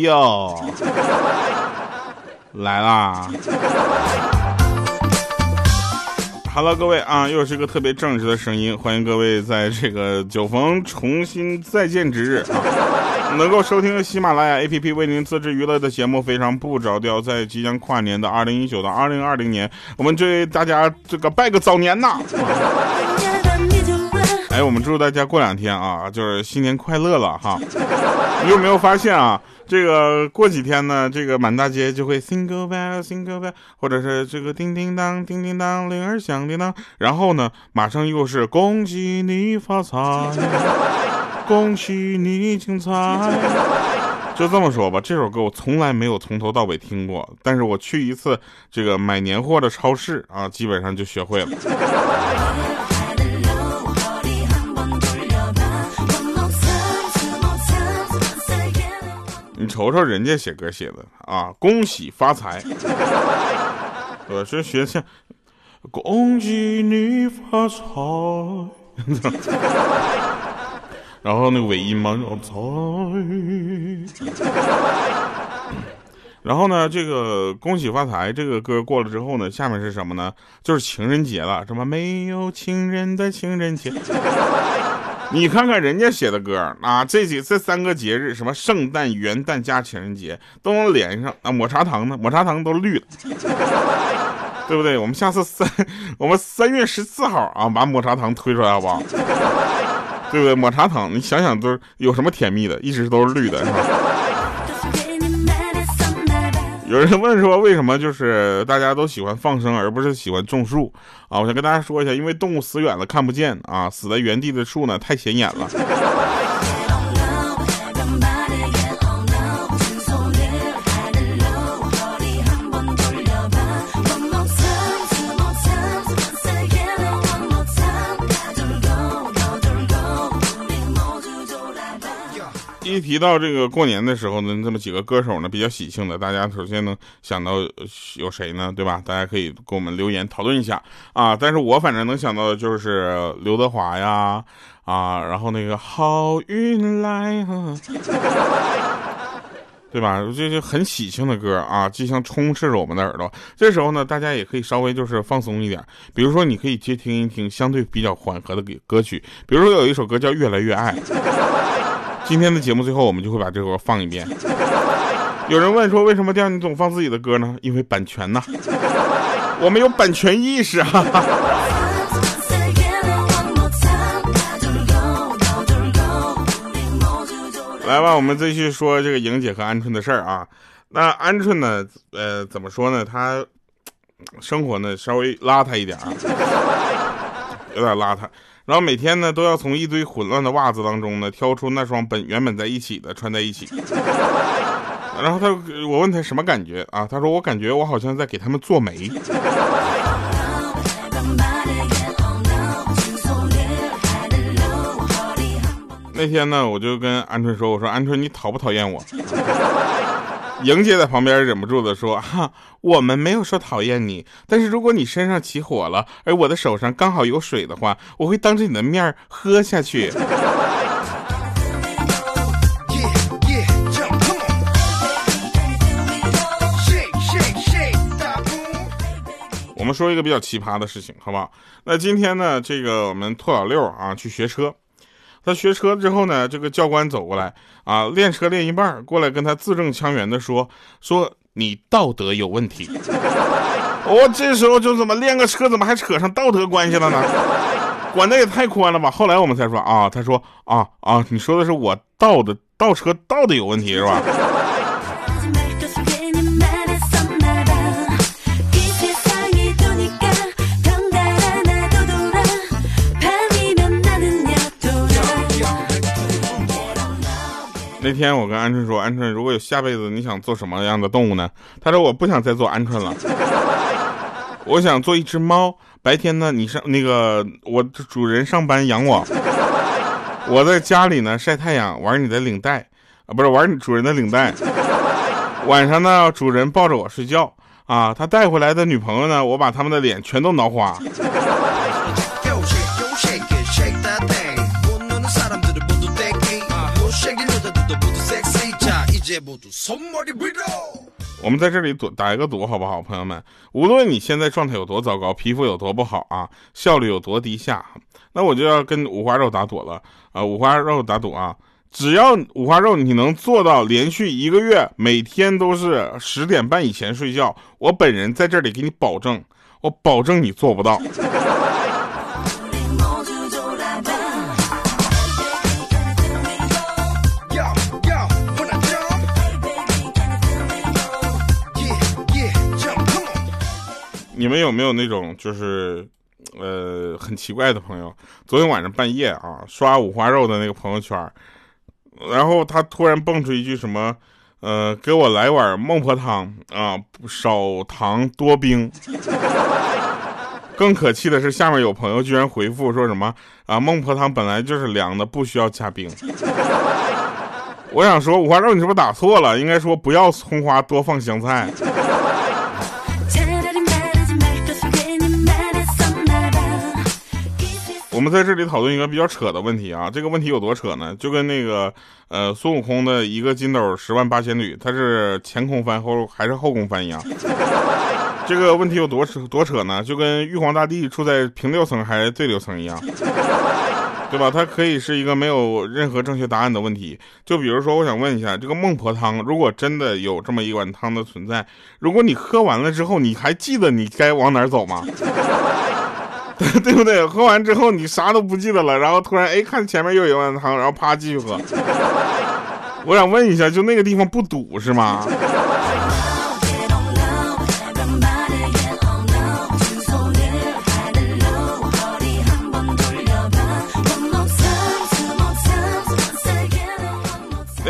票来啦！Hello，各位啊，又是一个特别正直的声音，欢迎各位在这个酒逢重新再见之日啊，能够收听喜马拉雅 APP 为您自制娱乐的节目，非常不着调。在即将跨年的二零一九到二零二零年，我们对大家这个拜个早年呐！哎，我们祝大家过两天啊，就是新年快乐了哈！你有没有发现啊？这个过几天呢，这个满大街就会 single bell single bell，或者是这个叮叮当叮叮当铃儿响叮当，然后呢，马上又是恭喜你发财，恭喜你精彩。就这么说吧，这首歌我从来没有从头到尾听过，但是我去一次这个买年货的超市啊，基本上就学会了。你瞅瞅人家写歌写的啊，恭喜发财！我是学像，恭喜你发财。然后那个尾音嘛，财。然后呢，这个恭喜发财这个歌过了之后呢，下面是什么呢？就是情人节了，什么没有情人的情人节。你看看人家写的歌啊，这几这三个节日，什么圣诞、元旦加情人节都能连上啊。抹茶糖呢？抹茶糖都绿了，对不对？我们下次三，我们三月十四号啊，把抹茶糖推出来好不好？对不对？抹茶糖，你想想都有什么甜蜜的，一直都是绿的，是吧？有人问说，为什么就是大家都喜欢放生，而不是喜欢种树啊？我想跟大家说一下，因为动物死远了看不见啊，死在原地的树呢太显眼了。一提到这个过年的时候呢，这么几个歌手呢比较喜庆的，大家首先能想到有谁呢？对吧？大家可以给我们留言讨论一下啊。但是我反正能想到的就是刘德华呀，啊，然后那个好运来，对吧？这就很喜庆的歌啊，就像充斥着我们的耳朵。这时候呢，大家也可以稍微就是放松一点，比如说你可以接听一听相对比较缓和的歌曲，比如说有一首歌叫《越来越爱》。今天的节目最后，我们就会把这首歌放一遍。有人问说，为什么这样你总放自己的歌呢？因为版权呐，我们有版权意识啊。来吧，我们继续说这个莹姐和鹌鹑的事儿啊。那鹌鹑呢，呃，怎么说呢？他 生活呢稍微邋遢一点啊，有点邋遢。然后每天呢，都要从一堆混乱的袜子当中呢，挑出那双本原本在一起的穿在一起。然后他，我问他什么感觉啊？他说我感觉我好像在给他们做媒。那天呢，我就跟鹌鹑说，我说鹌鹑，你讨不讨厌我？莹姐在旁边忍不住的说：“哈，我们没有说讨厌你，但是如果你身上起火了，而我的手上刚好有水的话，我会当着你的面喝下去。”我们说一个比较奇葩的事情，好不好？那今天呢，这个我们兔老六啊去学车。他学车之后呢，这个教官走过来啊，练车练一半，过来跟他字正腔圆的说：“说你道德有问题。”我这时候就怎么练个车，怎么还扯上道德关系了呢？管的也太宽了吧！后来我们才说啊，他说啊啊，你说的是我倒的倒车倒的有问题是吧？那天我跟鹌鹑说：“鹌鹑，如果有下辈子，你想做什么样的动物呢？”他说：“我不想再做鹌鹑了，我想做一只猫。白天呢，你上那个我主人上班养我，我在家里呢晒太阳，玩你的领带啊，不是玩你主人的领带。晚上呢，主人抱着我睡觉啊，他带回来的女朋友呢，我把他们的脸全都挠花。”我们在这里赌打一个赌，好不好，朋友们？无论你现在状态有多糟糕，皮肤有多不好啊，效率有多低下，那我就要跟五花肉打赌了啊！五花肉打赌啊！只要五花肉你能做到连续一个月每天都是十点半以前睡觉，我本人在这里给你保证，我保证你做不到。你们有没有那种就是，呃，很奇怪的朋友？昨天晚上半夜啊，刷五花肉的那个朋友圈，然后他突然蹦出一句什么，呃，给我来碗孟婆汤啊，少糖多冰。更可气的是，下面有朋友居然回复说什么啊，孟婆汤本来就是凉的，不需要加冰。我想说，五花肉你是不是打错了？应该说不要葱花，多放香菜。我们在这里讨论一个比较扯的问题啊，这个问题有多扯呢？就跟那个呃孙悟空的一个筋斗十万八千里，他是前空翻后还是后空翻一样。这个问题有多扯多扯呢？就跟玉皇大帝处在平六层还是对流层一样，对吧？它可以是一个没有任何正确答案的问题。就比如说，我想问一下，这个孟婆汤，如果真的有这么一碗汤的存在，如果你喝完了之后，你还记得你该往哪儿走吗？对不对？喝完之后你啥都不记得了，然后突然哎看前面又有一碗汤，然后啪继续喝。我想问一下，就那个地方不堵是吗？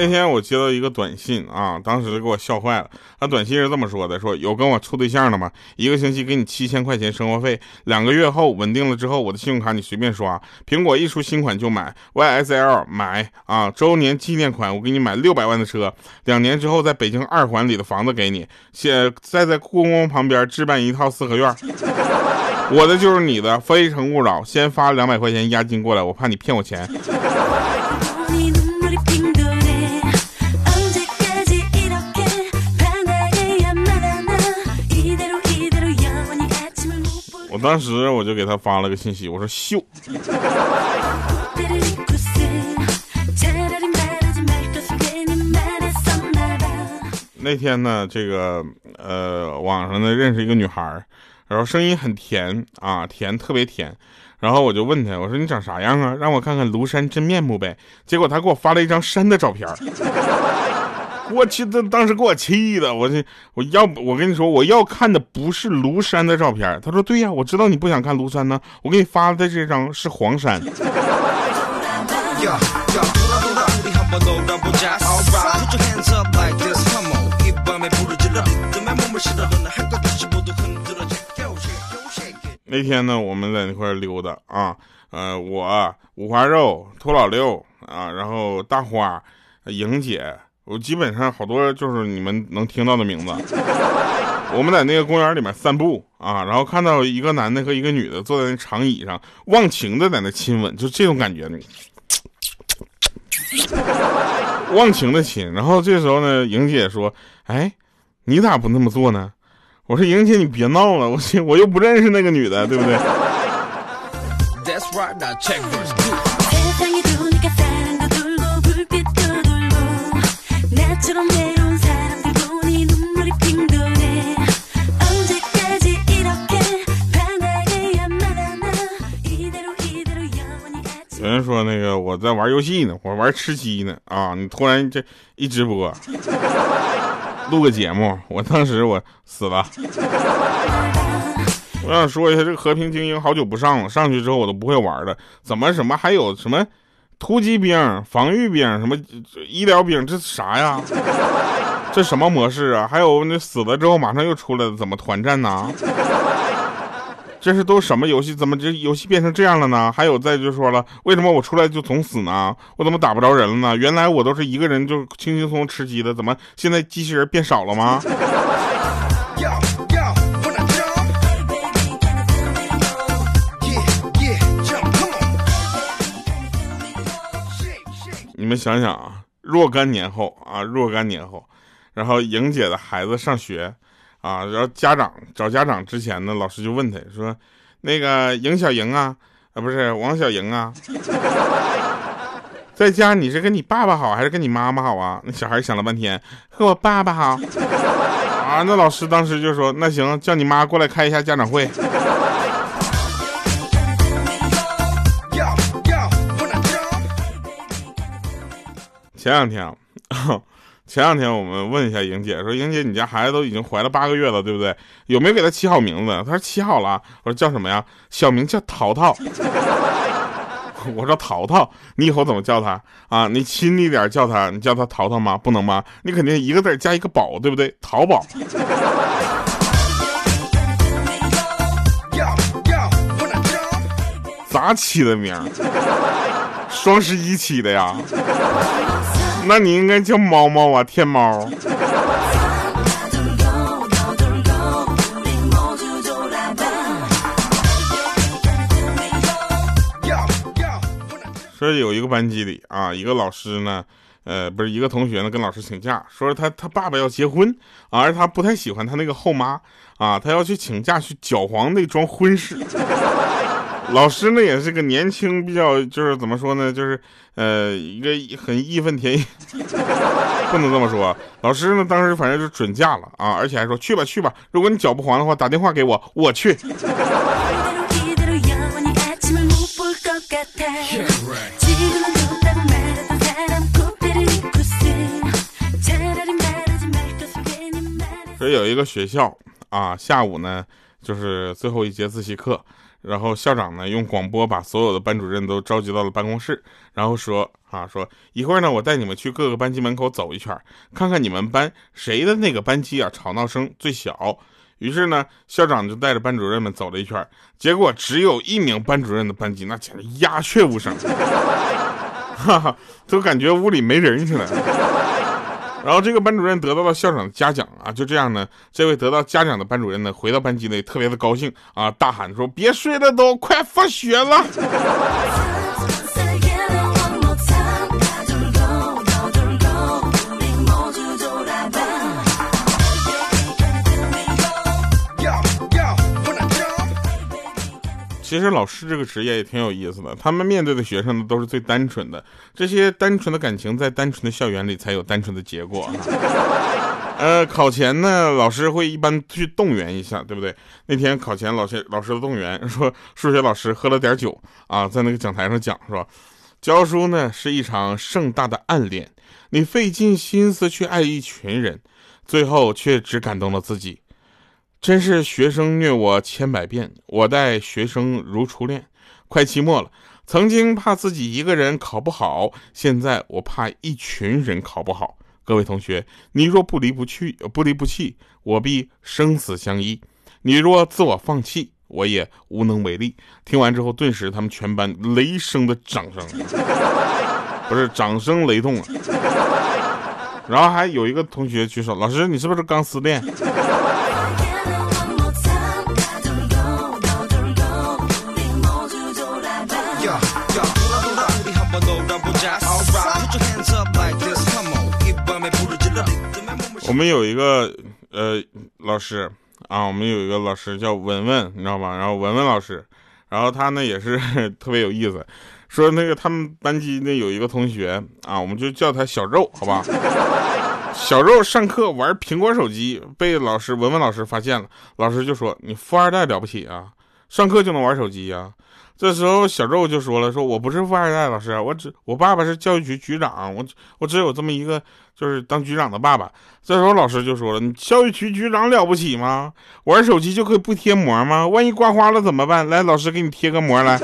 那天我接到一个短信啊，当时给我笑坏了。他短信是这么说的：说有跟我处对象的吗？一个星期给你七千块钱生活费，两个月后稳定了之后，我的信用卡你随便刷。苹果一出新款就买，YSL 买啊，周年纪念款我给你买六百万的车，两年之后在北京二环里的房子给你，现再在故宫旁边置办一套四合院。我的就是你的，非诚勿扰。先发两百块钱押金过来，我怕你骗我钱。当时我就给他发了个信息，我说秀。那天呢，这个呃，网上呢认识一个女孩，然后声音很甜啊，甜特别甜。然后我就问她，我说你长啥样啊？让我看看庐山真面目呗。结果她给我发了一张山的照片。我去，他当时给我气的，我这我要我跟你说，我要看的不是庐山的照片。他说对呀，我知道你不想看庐山呢，我给你发的这张是黄山。那天呢，我们在那块溜达啊，呃，我五花肉、秃老六啊，然后大花、莹姐。我基本上好多就是你们能听到的名字。我们在那个公园里面散步啊，然后看到一个男的和一个女的坐在那长椅上，忘情的在那亲吻，就这种感觉，忘情的亲。然后这时候呢，莹姐说：“哎，你咋不那么做呢？”我说：“莹姐，你别闹了，我我又不认识那个女的，对不对？”游戏呢，我玩吃鸡呢啊！你突然这一直播，录个节目，我当时我死了。我想说一下，这个和平精英好久不上了，上去之后我都不会玩了。怎么什么还有什么突击兵、防御兵、什么医疗兵，这啥呀？这什么模式啊？还有那死了之后马上又出来了，怎么团战呢？这是都什么游戏？怎么这游戏变成这样了呢？还有再就说了，为什么我出来就总死呢？我怎么打不着人了呢？原来我都是一个人就轻轻松松吃鸡的，怎么现在机器人变少了吗？你们想想啊。若干年后啊，若干年后，然后莹姐的孩子上学啊，然后家长找家长之前呢，老师就问他说：“那个赢小莹啊，啊不是王小莹啊，在家你是跟你爸爸好还是跟你妈妈好啊？”那小孩想了半天，和我爸爸好啊。那老师当时就说：“那行，叫你妈过来开一下家长会。”前两天啊，前两天我们问一下莹姐，说莹姐，你家孩子都已经怀了八个月了，对不对？有没有给他起好名字？她说起好了。我说叫什么呀？小名叫淘淘。我说淘淘，你以后怎么叫他啊？你亲昵点叫他，你叫他淘淘吗？不能吗？你肯定一个字加一个宝，对不对？淘宝。咋起的名？双十一起的呀？那你应该叫猫猫啊，天猫。说有一个班级里啊，一个老师呢，呃，不是一个同学呢，跟老师请假，说他他爸爸要结婚，而他不太喜欢他那个后妈啊，他要去请假去搅黄那桩婚事。老师呢也是个年轻，比较就是怎么说呢，就是呃一个很义愤填膺，不能这么说。老师呢当时反正就准假了啊，而且还说去吧去吧，如果你脚不黄的话，打电话给我，我去。所以有一个学校啊，下午呢就是最后一节自习课。然后校长呢用广播把所有的班主任都召集到了办公室，然后说啊说一会儿呢我带你们去各个班级门口走一圈，看看你们班谁的那个班级啊吵闹声最小。于是呢校长就带着班主任们走了一圈，结果只有一名班主任的班级那简直鸦雀无声，哈哈，都感觉屋里没人似的。然后这个班主任得到了校长的嘉奖啊，就这样呢，这位得到嘉奖的班主任呢，回到班级内特别的高兴啊，大喊说：“别睡了，都快放学了。”其实老师这个职业也挺有意思的，他们面对的学生呢都是最单纯的，这些单纯的感情在单纯的校园里才有单纯的结果。呃，考前呢，老师会一般去动员一下，对不对？那天考前，老师老师的动员说，数学老师喝了点酒啊，在那个讲台上讲说，教书呢是一场盛大的暗恋，你费尽心思去爱一群人，最后却只感动了自己。真是学生虐我千百遍，我待学生如初恋。快期末了，曾经怕自己一个人考不好，现在我怕一群人考不好。各位同学，你若不离不去，不离不弃，我必生死相依；你若自我放弃，我也无能为力。听完之后，顿时他们全班雷声的掌声，不是掌声雷动了。然后还有一个同学举手，老师，你是不是刚失恋？我们有一个呃老师啊，我们有一个老师叫文文，你知道吧？然后文文老师，然后他呢也是特别有意思，说那个他们班级那有一个同学啊，我们就叫他小肉，好吧？小肉上课玩苹果手机，被老师文文老师发现了，老师就说你富二代了不起啊，上课就能玩手机呀？这时候小周就说了：“说我不是富二代，老师，我只我爸爸是教育局局长，我我只有这么一个，就是当局长的爸爸。”这时候老师就说了：“你教育局局长了不起吗？玩手机就可以不贴膜吗？万一刮花了怎么办？来，老师给你贴个膜来。”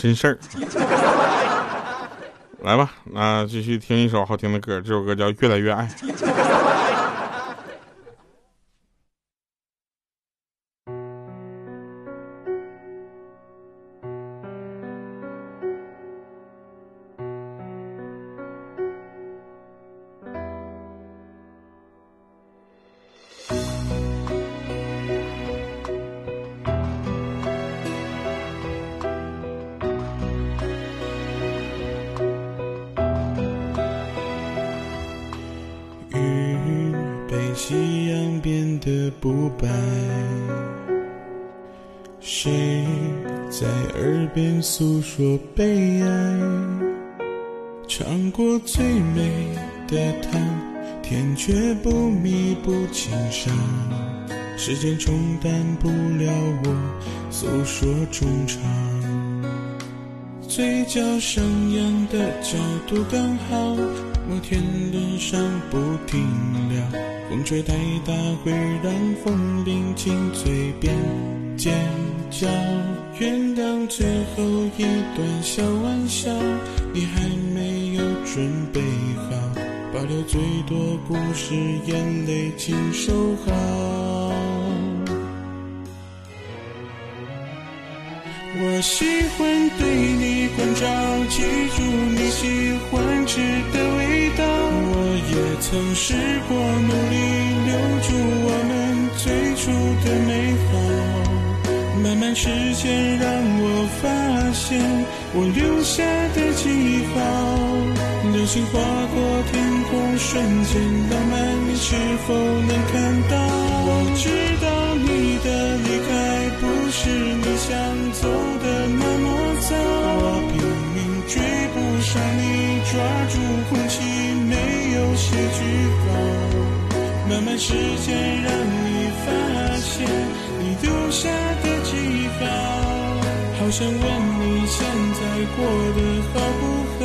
真事儿，来吧，那继续听一首好听的歌，这首歌叫《越来越爱》。白。谁在耳边诉说悲哀？尝过最美的糖，甜却不弥补情伤。时间冲淡不了我诉说衷肠。嘴角上扬的角度刚好，摩天轮上不停留。风吹太大会让风铃紧嘴边尖叫。原谅最后一段小玩笑，你还没有准备好，保留最多不是，眼泪请收好。我喜欢对你关照，记住你喜欢吃的。曾试过努力留住我们最初的美好，慢慢时间让我发现我留下的记号。流星划过天空，瞬间浪漫，你是否能看到？我知道时间让你发现你丢下的记号，好想问你现在过得好不好？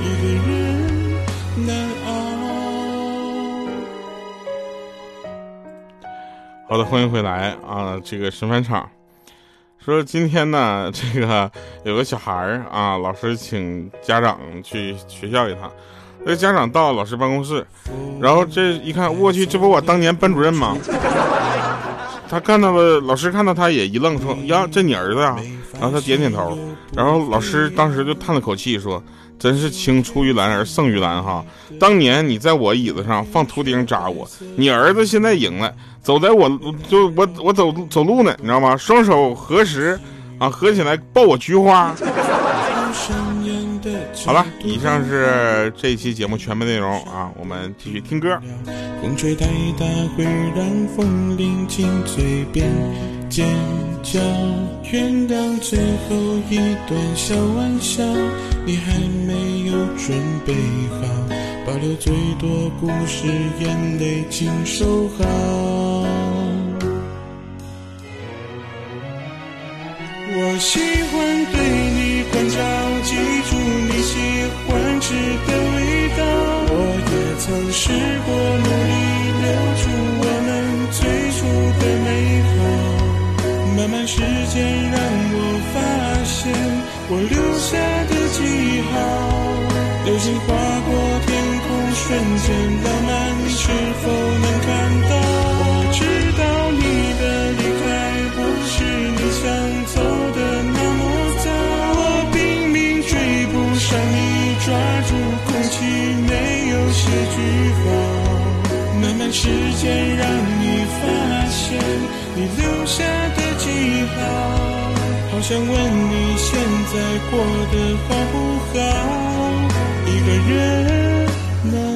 一个人难熬。好的，欢迎回来啊！这个神返场说今天呢，这个有个小孩儿啊，老师请家长去学校一趟。这家长到老师办公室，然后这一看，我去，这不我当年班主任吗？他看到了，老师看到他也一愣，说：“呀，这你儿子呀？”然后他点点头，然后老师当时就叹了口气说：“真是青出于蓝而胜于蓝哈！当年你在我椅子上放图钉扎我，你儿子现在赢了，走在我就我我走走路呢，你知道吗？双手合十啊，合起来抱我菊花。”好了，以上是这一期节目全部内容啊，我们继续听歌。风吹太大会让风铃紧嘴边尖叫，原谅最后一段小玩笑，你还没有准备好，保留最多故事，眼泪请收好。我喜欢对你关照，记欢吃的味道。我也曾试过努力留住我们最初的美好，慢慢时间让我发现我留下的记号。流星划过天空，瞬间浪漫，你是否能看句号。慢慢时间让你发现你留下的记号，好想问你现在过得好不好？一个人难。